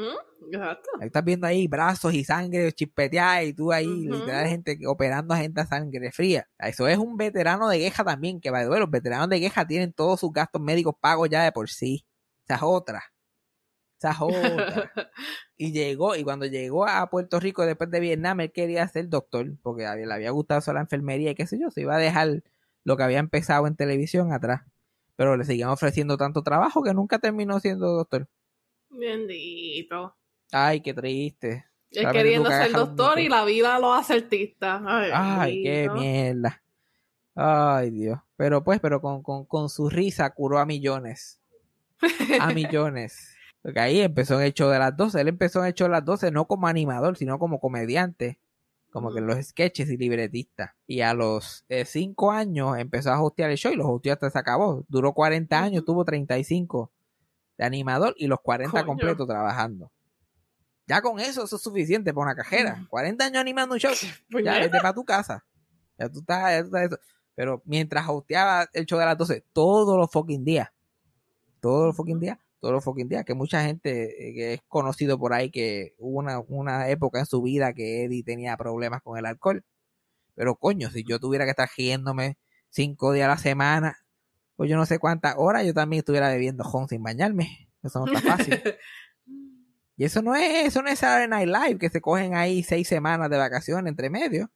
Exacto. Ahí Estás viendo ahí brazos y sangre chispeteada y tú ahí, Ujú. literal, gente operando a gente a sangre fría. Eso es un veterano de queja también, que the way, los veteranos de queja tienen todos sus gastos médicos pagos ya de por sí. Esa es otra. Esa y llegó, y cuando llegó a Puerto Rico después de Vietnam, él quería ser doctor, porque le había gustado eso la enfermería y qué sé yo, se iba a dejar lo que había empezado en televisión atrás. Pero le seguían ofreciendo tanto trabajo que nunca terminó siendo doctor. Bendito. Ay, qué triste. Él queriendo ser doctor y la vida lo hace artista. Ay, Ay, qué mierda. Ay, Dios. Pero pues, pero con, con, con su risa curó a millones. A millones. Porque ahí empezó en el show de las 12. Él empezó en el show de las 12 no como animador, sino como comediante. Como que los sketches y libretista. Y a los 5 años empezó a hostear el show y los hosteó hasta se acabó. Duró 40 años, tuvo 35 de animador y los 40 Coño. completos trabajando. Ya con eso, eso es suficiente para una cajera. 40 años animando un show. Ya, Puñeta. vete para tu casa. Ya tú estás, ya tú estás eso. Pero mientras hosteaba el show de las 12, todos los fucking días. Todos los fucking días. Todos los fucking días. Que mucha gente eh, que es conocido por ahí que hubo una, una época en su vida que Eddie tenía problemas con el alcohol. Pero coño, si yo tuviera que estar riéndome cinco días a la semana, pues yo no sé cuántas horas yo también estuviera bebiendo jon sin bañarme. Eso no está fácil. y eso no es, eso no es Saturday Night Live, que se cogen ahí seis semanas de vacaciones entre medio.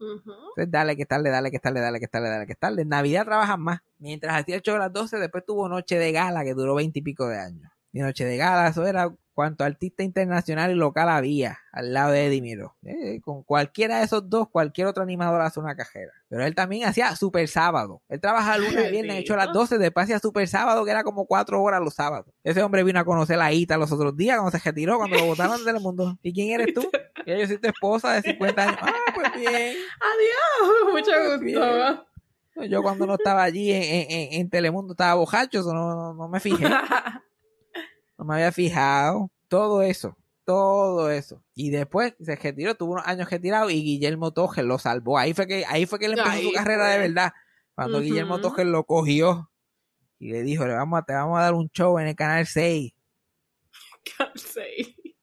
Entonces, dale que tarde, dale que tarde, dale que tarde, dale que tarde. En Navidad trabajan más. Mientras hacía el show a las 12, después tuvo Noche de Gala, que duró 20 y pico de años. Y Noche de Gala, eso era cuanto artista internacional y local había al lado de Eddie Miro. Eh, con cualquiera de esos dos, cualquier otro animador hace una cajera. Pero él también hacía Super Sábado. Él trabajaba lunes, viernes, hecho a las 12, después hacía Super Sábado, que era como cuatro horas los sábados. Ese hombre vino a conocer a Ita los otros días cuando se retiró, cuando lo botaron de Telemundo. mundo. ¿Y quién eres tú? Que yo soy tu esposa de 50 años. Ah, pues bien. Adiós. Mucho Pues bien. gusto. Yo cuando no estaba allí en, en- en- en Telemundo estaba bojacho, eso no, no- no me fijé, no me había fijado. Todo eso, todo eso. Y después se retiró, tuvo unos años retirado y Guillermo Tojer lo salvó. Ahí fue que, ahí fue que él empezó Ahí su carrera fue. de verdad. Cuando. Guillermo Tojer lo cogió y le dijo, le vamos a, te vamos a dar un show en el canal 6. Sí.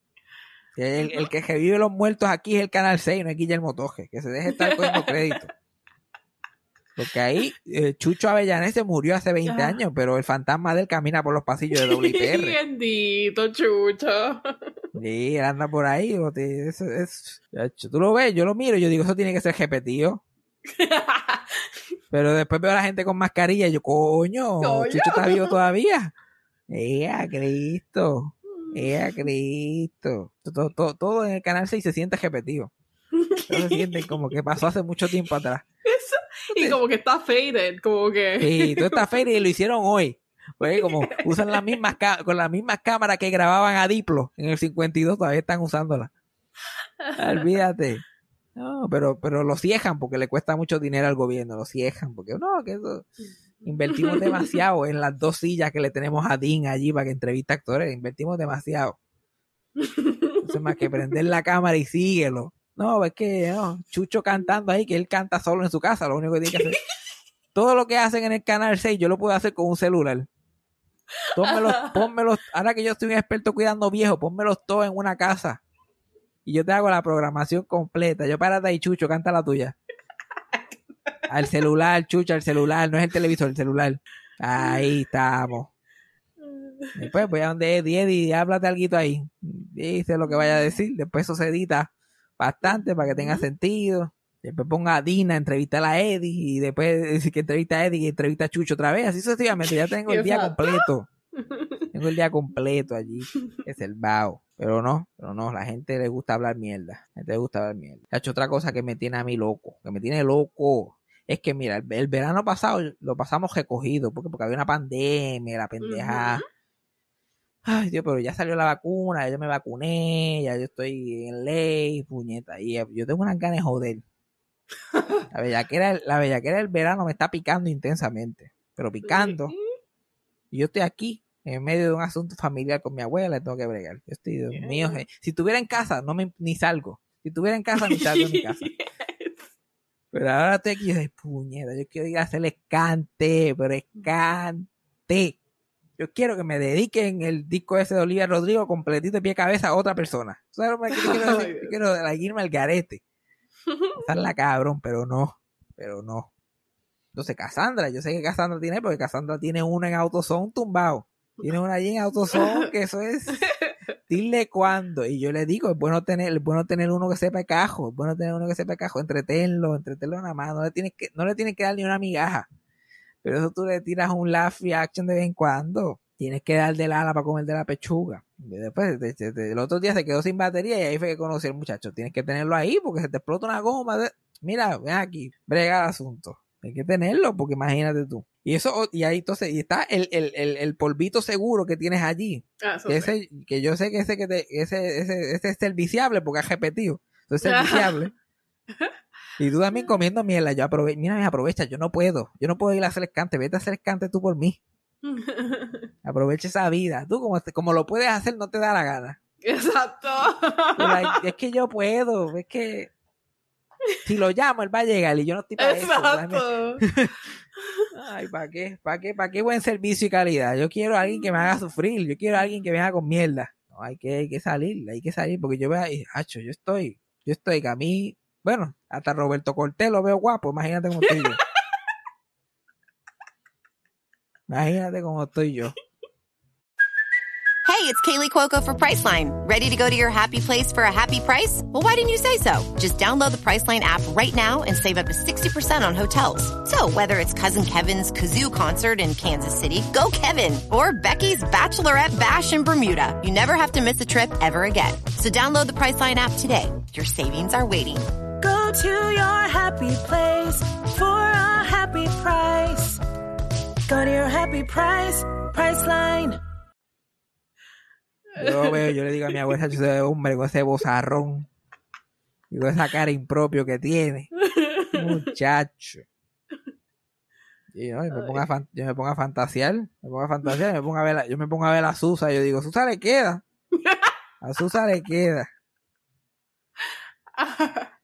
El, el que revive los muertos aquí es el canal 6, no es Guillermo Tojer. Que se deje estar cogiendo crédito. Porque ahí eh, Chucho Avellanés se murió hace 20 Ah. años, pero el fantasma de él camina por los pasillos de WIPR. Bendito, chucho. Sí, él anda por ahí. eso es- chacho, tú lo ves, yo lo miro y yo digo, eso tiene que ser repetido. Pero después veo a la gente con mascarilla y yo, coño, Coño. Chucho está vivo todavía. ¡Ea, Cristo! ¡Ea, Cristo! Todo, todo, todo en el canal 6 se siente repetido. Todo se siente como que pasó hace mucho tiempo atrás. y como que está faded, como que. Sí, todo está feria y lo hicieron hoy. Pues como usan las mismas con las mismas cámaras que grababan a Diplo en el 52, todavía están usándolas. Olvídate. No, pero, pero lo ciejan porque le cuesta mucho dinero al gobierno, lo ciejan porque no, que eso invertimos demasiado en las dos sillas que le tenemos a Dean allí para que entrevista actores, invertimos demasiado. Entonces más que prender la cámara y síguelo. No, es que no, Chucho cantando ahí, que él canta solo en su casa, lo único que tiene que hacer. Todo lo que hacen en el canal 6 yo lo puedo hacer con un celular. Pónmelos, pónmelos, ahora que yo soy un experto cuidando viejos, pónmelos todos en una casa. Y yo te hago la programación completa. Yo párate ahí, Chucho, canta la tuya. Al celular, Chucho, al celular, no es el televisor, el celular. Ahí estamos. Después voy a donde Eddie, Eddie, háblate algo ahí. Dice lo que vaya a decir. Después eso se edita bastante para que tenga sentido. Después ponga a Dina, entrevista a Eddie. Y después decir que entrevista a Eddie y entrevista a Chucho otra vez. Así sucesivamente. Ya tengo el día completo. Tengo el día completo allí. Es el bao. Pero no, pero no, la gente le gusta hablar mierda. La gente le gusta hablar mierda. Ha hecho otra cosa que me tiene a mí loco. Que me tiene loco. Es que mira, el, el verano pasado lo pasamos recogido. Porque, porque había una pandemia, la pendeja. Ay, Dios, pero ya salió la vacuna, ya yo me vacuné, ya yo estoy en ley, puñeta. Y yo tengo unas ganas de joder. La bellaquera, la bellaquera del verano me está picando intensamente. Pero picando. Y yo estoy aquí, en medio de un asunto familiar con mi abuela, tengo que bregar. Yo estoy, Dios Yeah. mío, eh, si estuviera en casa, no me, ni salgo. Si estuviera en casa, ni salgo de mi casa. Pero ahora estoy aquí yo, "Ay, puñeta, yo quiero ir a hacer escante, pero escante. Yo quiero que me dediquen el disco ese de Olivia Rodrigo completito de pie a cabeza a otra persona. ¿Sabes lo que yo quiero Yo quiero irme al garete. la cabrón, pero no. Pero no. Entonces, Cassandra, yo sé que Cassandra tiene, porque Cassandra tiene uno en AutoZone tumbado. Tiene una allí en AutoZone que eso es. Dile cuándo. Y yo le digo, es bueno tener, es bueno tener uno que sepa cajo, es bueno tener uno que sepa cajo, entretenlo, entretenlo nada más, no le tienes que, no le tienes que dar ni una migaja. Pero eso tú le tiras un laugh reaction de vez en cuando. Tienes que dar del ala para comer de la pechuga. Y después, de- de- de- el otro día se quedó sin batería y ahí fue que conocí al muchacho. Tienes que tenerlo ahí porque se te explota una goma. de- Mira, ven aquí, brega el asunto. Hay que tenerlo porque imagínate tú. Y eso, y ahí entonces, y está el, el, el, el polvito seguro que tienes allí. Ah, Que, ese, que yo sé que ese que te, ese, ese, ese es serviciable porque has repetido. Entonces es serviciable. Y tú también comiendo mierda. Yo aprove mira, me aprovecha, yo no puedo. Yo no puedo ir a hacer escante. Vete a hacer escante tú por mí. Aprovecha esa vida. Tú como, como lo puedes hacer, no te da la gana. Exacto. Like, es que yo puedo. Es que si lo llamo, él va a llegar y yo no estoy para eso. Exacto. Ay, ¿para qué? ¿Para qué? ¿Para qué buen servicio y calidad? Yo quiero a alguien que me haga sufrir. Yo quiero a alguien que me haga con mierda. No, hay que, hay que salir, hay que salir porque yo veo hacho, yo estoy, yo estoy que a mí, bueno, hasta Roberto Cortés lo veo guapo, imagínate cómo estoy yo. Imagínate cómo estoy yo. Hey, it's Kaylee Cuoco for Priceline. Ready to go to your happy place for a happy price? Well, why didn't you say so? Just download the Priceline app right now and save up to 60% on hotels. So, whether it's Cousin Kevin's Kazoo concert in Kansas City, go Kevin, or Becky's Bachelorette Bash in Bermuda, you never have to miss a trip ever again. So, download the Priceline app today. Your savings are waiting. Go to your happy place for a happy price. Go to your happy price, Priceline. Yo veo, yo le digo a mi abuela, ese hombre con ese bozarrón y con esa cara impropio que tiene. Muchacho. Y, ¿no? y me pongo a yo me pongo a fantasear, me pongo a fantasear, me pongo a ver la- yo me pongo a ver a Susa, yo digo, Susa le queda. A Susa le queda.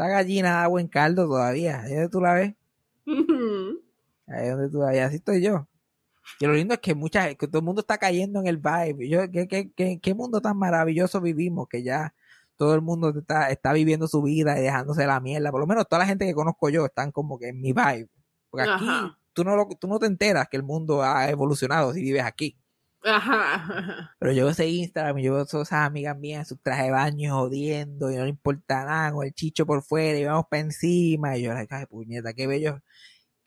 Esa gallina da buen caldo todavía. Ahí donde tú la ves. Ahí donde tú la ves. Así estoy yo. Y lo lindo es que mucha que todo el mundo está cayendo en el vibe. Yo, ¿qué, qué, qué, qué mundo tan maravilloso vivimos que ya todo el mundo está, está viviendo su vida y dejándose la mierda. Por lo menos toda la gente que conozco yo están como que en mi vibe. Porque aquí Ajá. tú no, lo- tú no te enteras que el mundo ha evolucionado si vives aquí. Ajá. Pero yo veo ese Instagram y yo veo esas amigas mías en su traje de baño jodiendo y no le importa nada con el chicho por fuera y vamos para encima. Y yo, ay, puñeta, qué bellos,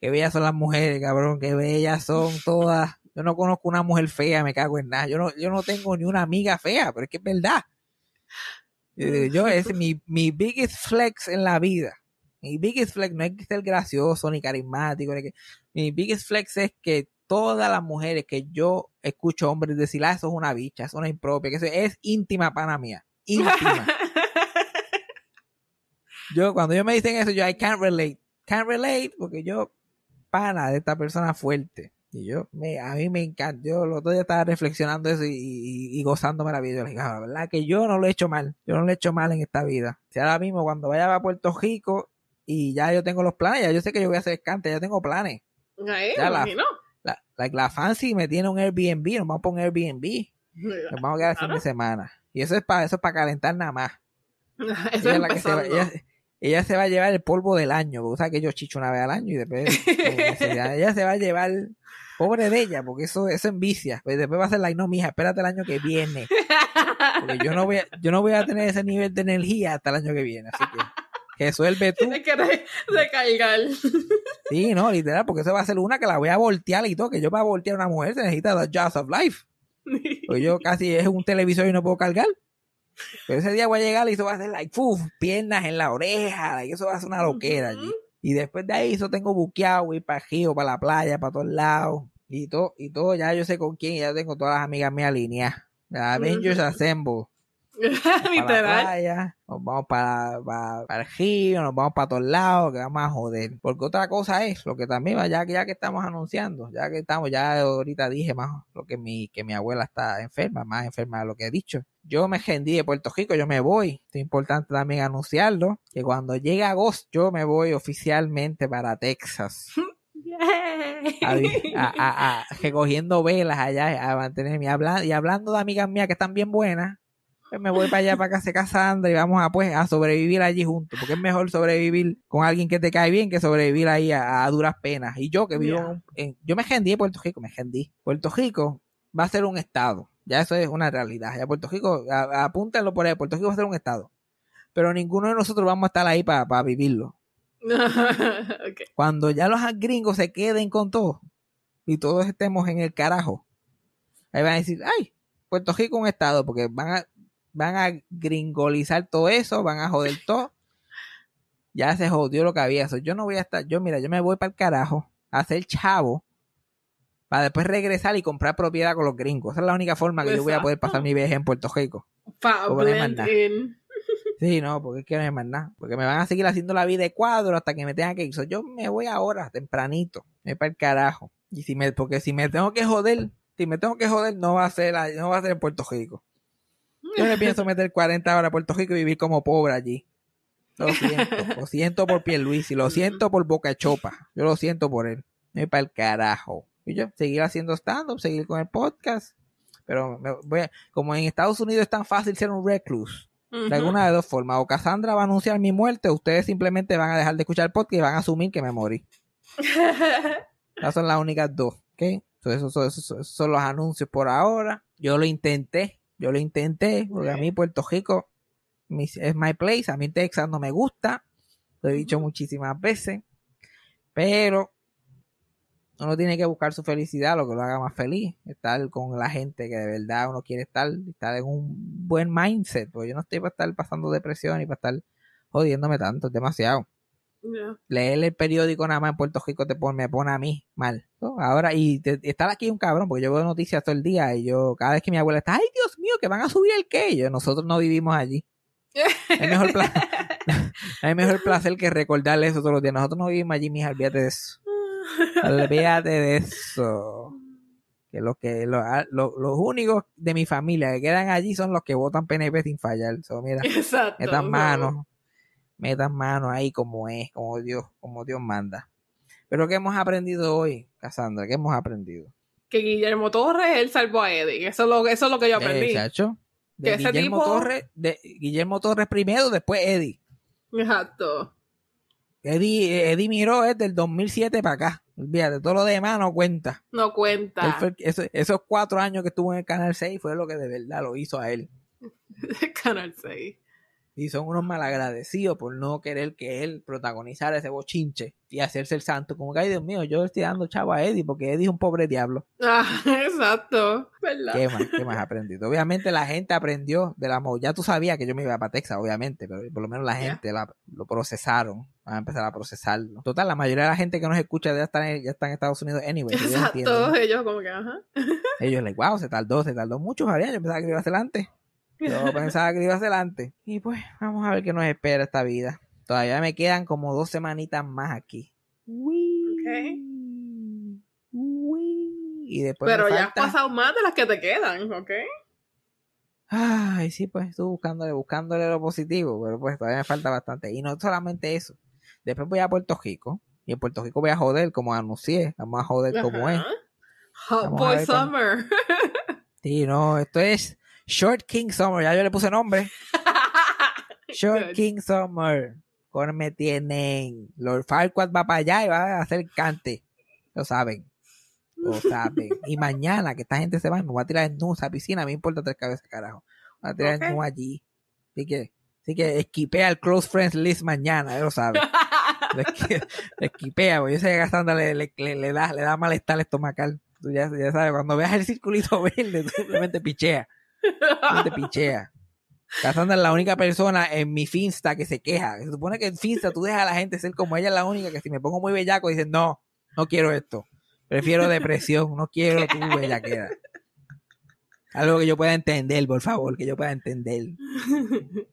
qué bellas son las mujeres, cabrón, qué bellas son todas. Yo no conozco una mujer fea, me cago en nada. Yo no, yo no tengo ni una amiga fea, pero es que es verdad. Yo, yo es mi, mi biggest flex en la vida. Mi biggest flex no es que ser gracioso ni carismático. ni que- mi biggest flex es que todas las mujeres que yo escucho hombres decir, ah, eso es una bicha, eso es una impropia, que eso es íntima pana mía. Íntima. yo, cuando ellos me dicen eso, yo, I can't relate. Can't relate porque yo, pana de esta persona fuerte. Y yo, me, a mí me encanta. Yo los otro día estaba reflexionando eso y, y, y gozándome la vida. Yo le dije, "Ah, la verdad que yo no lo he hecho mal. Yo no lo he hecho mal en esta vida. Si ahora mismo cuando vaya a Puerto Rico y ya yo tengo los planes, ya yo sé que yo voy a hacer cante, ya tengo planes. Ahí, Ya la-. La, la, la fancy me tiene un Airbnb, nos vamos para un Airbnb. Nos vamos a quedar el fin de semana. Y eso es para eso es para calentar nada más. Eso Ella, es es la que se va, empezando. ella, ella se va a llevar el polvo del año. Porque sabes que yo chicho una vez al año y después eh, se- ella se va a llevar pobre de ella, porque eso, eso envicia. Pues después va a ser like, no, mija, espérate el año que viene. Porque yo no voy a, yo no voy a tener ese nivel de energía hasta el año que viene. Así que que suelve tú. Tienes que re- recargar. Sí, no, literal, porque eso va a ser una que la voy a voltear y todo. Que yo para voltear a una mujer se necesita the jaws of life. Pues yo casi es un televisor y no puedo cargar. Pero ese día voy a llegar y eso va a ser like, uf, piernas en la oreja, like, eso va a ser una loquera allí. Y después de ahí eso tengo buqueado, ir para Río, para la playa, para todos lados. Y todo, y todo, ya yo sé con quién, ya tengo todas las amigas mías alineadas. Avengers. Assemble. Literal. playa, nos vamos para, para, para el río, nos vamos para todos lados, que vamos a joder. Porque otra cosa es, lo que también va, ya, que- ya que estamos anunciando, ya que estamos, ya ahorita dije más lo que mi, que mi abuela está enferma, más enferma de lo que he dicho. Yo me rendí de Puerto Rico, yo me voy. Es importante también anunciarlo, que cuando llegue agosto, yo me voy oficialmente para Texas. a, vi- a- a- a- recogiendo velas allá a mantenerme hablando y hablando de amigas mías que están bien buenas pues me voy para allá para casa de Cassandra y vamos a pues a sobrevivir allí juntos porque es mejor sobrevivir con alguien que te cae bien que sobrevivir ahí a, a duras penas. Y yo que vivo en en- yo me rendí de Puerto Rico me rendí Puerto Rico va a ser un estado ya eso es una realidad. Ya Puerto Rico a- apúntenlo por ahí Puerto Rico va a ser un estado pero ninguno de nosotros vamos a estar ahí para vivirlo. Cuando ya los gringos se queden con todo y todos estemos en el carajo, ahí van a decir, ay, Puerto Rico un estado, porque van a, van a gringolizar todo eso, van a joder todo. Ya se jodió lo que había. So, yo no voy a estar, yo mira, yo me voy para el carajo a hacer chavo para después regresar y comprar propiedad con los gringos. Esa es la única forma que yo voy a poder pasar mi viaje en Puerto Rico. Pa no. Sí, no, porque es que no hay más nada. Porque me van a seguir haciendo la vida de cuadro hasta que me tengan que ir. So, yo me voy ahora, tempranito. Me voy para el carajo. Y si me, porque si me tengo que joder, si me tengo que joder, no va a ser, no va a ser en Puerto Rico. Yo me pienso meter 40 horas a Puerto Rico y vivir como pobre allí. Lo siento, lo siento por Pierluisi, lo siento por Boca Chopa. Yo lo siento por él. Me voy para el carajo. Y yo, seguir haciendo stand-up, seguir con el podcast. Pero me voy a- como en Estados Unidos es tan fácil ser un recluse. De alguna de dos formas. O Cassandra va a anunciar mi muerte, o ustedes simplemente van a dejar de escuchar el podcast y van a asumir que me morí. Esas son las únicas dos. ¿ok? So, esos son los anuncios por ahora. Yo lo intenté. Yo lo intenté. Porque a mí Puerto Rico es my place. A mí Texas no me gusta. Lo he dicho muchísimas veces. Pero uno tiene que buscar su felicidad, lo que lo haga más feliz. Estar con la gente que de verdad uno quiere estar. Estar en un buen mindset. Porque yo no estoy para estar pasando depresión y para estar jodiéndome tanto. Es demasiado Ya. leer el periódico nada más en Puerto Rico te pone, me pone a mí mal. ¿no? Ahora, y te- estar aquí es un cabrón, porque yo veo noticias todo el día y yo, cada vez que mi abuela está, ay Dios mío, que van a subir el qué, yo, nosotros no vivimos allí. Es mejor, pla- hay mejor placer que recordarle eso todos los días. Nosotros no vivimos allí, mija, olvídate de eso. Olvídate de eso. Que los que lo- a- lo- los únicos de mi familia que quedan allí son los que votan PNP sin fallar. So, mira, Exacto. metan manos, metan manos ahí como es, como Dios, como Dios manda. Pero ¿qué hemos aprendido hoy, Cassandra? ¿Qué hemos aprendido? Que Guillermo Torres, él salvó a Eddie. Eso es lo, eso es lo que yo aprendí. Chacho, de Que ese Guillermo tipo- Torres, de Guillermo Torres primero, después Eddie. Exacto. Eddie, Eddie miró es del 2007 para acá. Olvídate, todo lo demás no cuenta. No cuenta. fue el que- eso- esos cuatro años que estuvo en el Canal 6 fue lo que de verdad lo hizo a él. Canal 6. Y son unos malagradecidos por no querer que él protagonizara ese bochinche y hacerse el santo. Como que, ay Dios mío, yo estoy dando chavo a Eddie porque Eddie es un pobre diablo. Ah, exacto. ¿Verdad? ¿Qué más? ¿Qué más aprendido? Obviamente la gente aprendió de la mo- Ya tú sabías que yo me iba para Texas, obviamente, pero por lo menos la gente la- lo procesaron. Van a empezar a procesarlo. Total, la mayoría de la gente que nos escucha ya está en, ya está en Estados Unidos anyway. so ellos. Exacto. Ellos como que, ajá. Ellos, like, wow, se tardó, se tardó mucho, Fabián. Yo pensaba que iba a antes. Yo pensaba que iba a ser antes. Y pues, vamos a ver qué nos espera esta vida. Todavía me quedan como dos semanitas más aquí. Uy. Y después Pero ya has falta- pasado más de las que te quedan, ¿ok? Ay, sí, pues estuve buscándole, buscándole lo positivo, pero pues todavía me falta bastante. Y no solamente eso. Después voy a Puerto Rico. Y en Puerto Rico voy a joder, como anuncié. Vamos a joder como es. Hot Boy Summer. Sí, no, esto es Short King Summer. Ya yo le puse nombre. Short Good. King Summer. Con me tienen. Lord Farquaad va para allá y va a hacer cante. Lo saben. Lo saben. Y mañana que esta gente se va, me voy a tirar en a esa piscina. Me importa tres cabezas, carajo. Me voy a tirar Ok. en allí. Así que, así que esquipea el Close Friends List mañana. Ya lo saben. Le esquipea, porque yo sé que le, le- le da, le da malestar estomacal. Tú ya, ya sabes, cuando veas el circulito verde, tú simplemente pichea. Simplemente pichea. Cassandra es la única persona en mi Finsta que se queja. Se supone que en Finsta tú dejas a la gente ser como ella es la única que si me pongo muy bellaco dicen no, no quiero esto. Prefiero depresión, no quiero tu bellaquera. Algo que yo pueda entender, por favor, que yo pueda entender.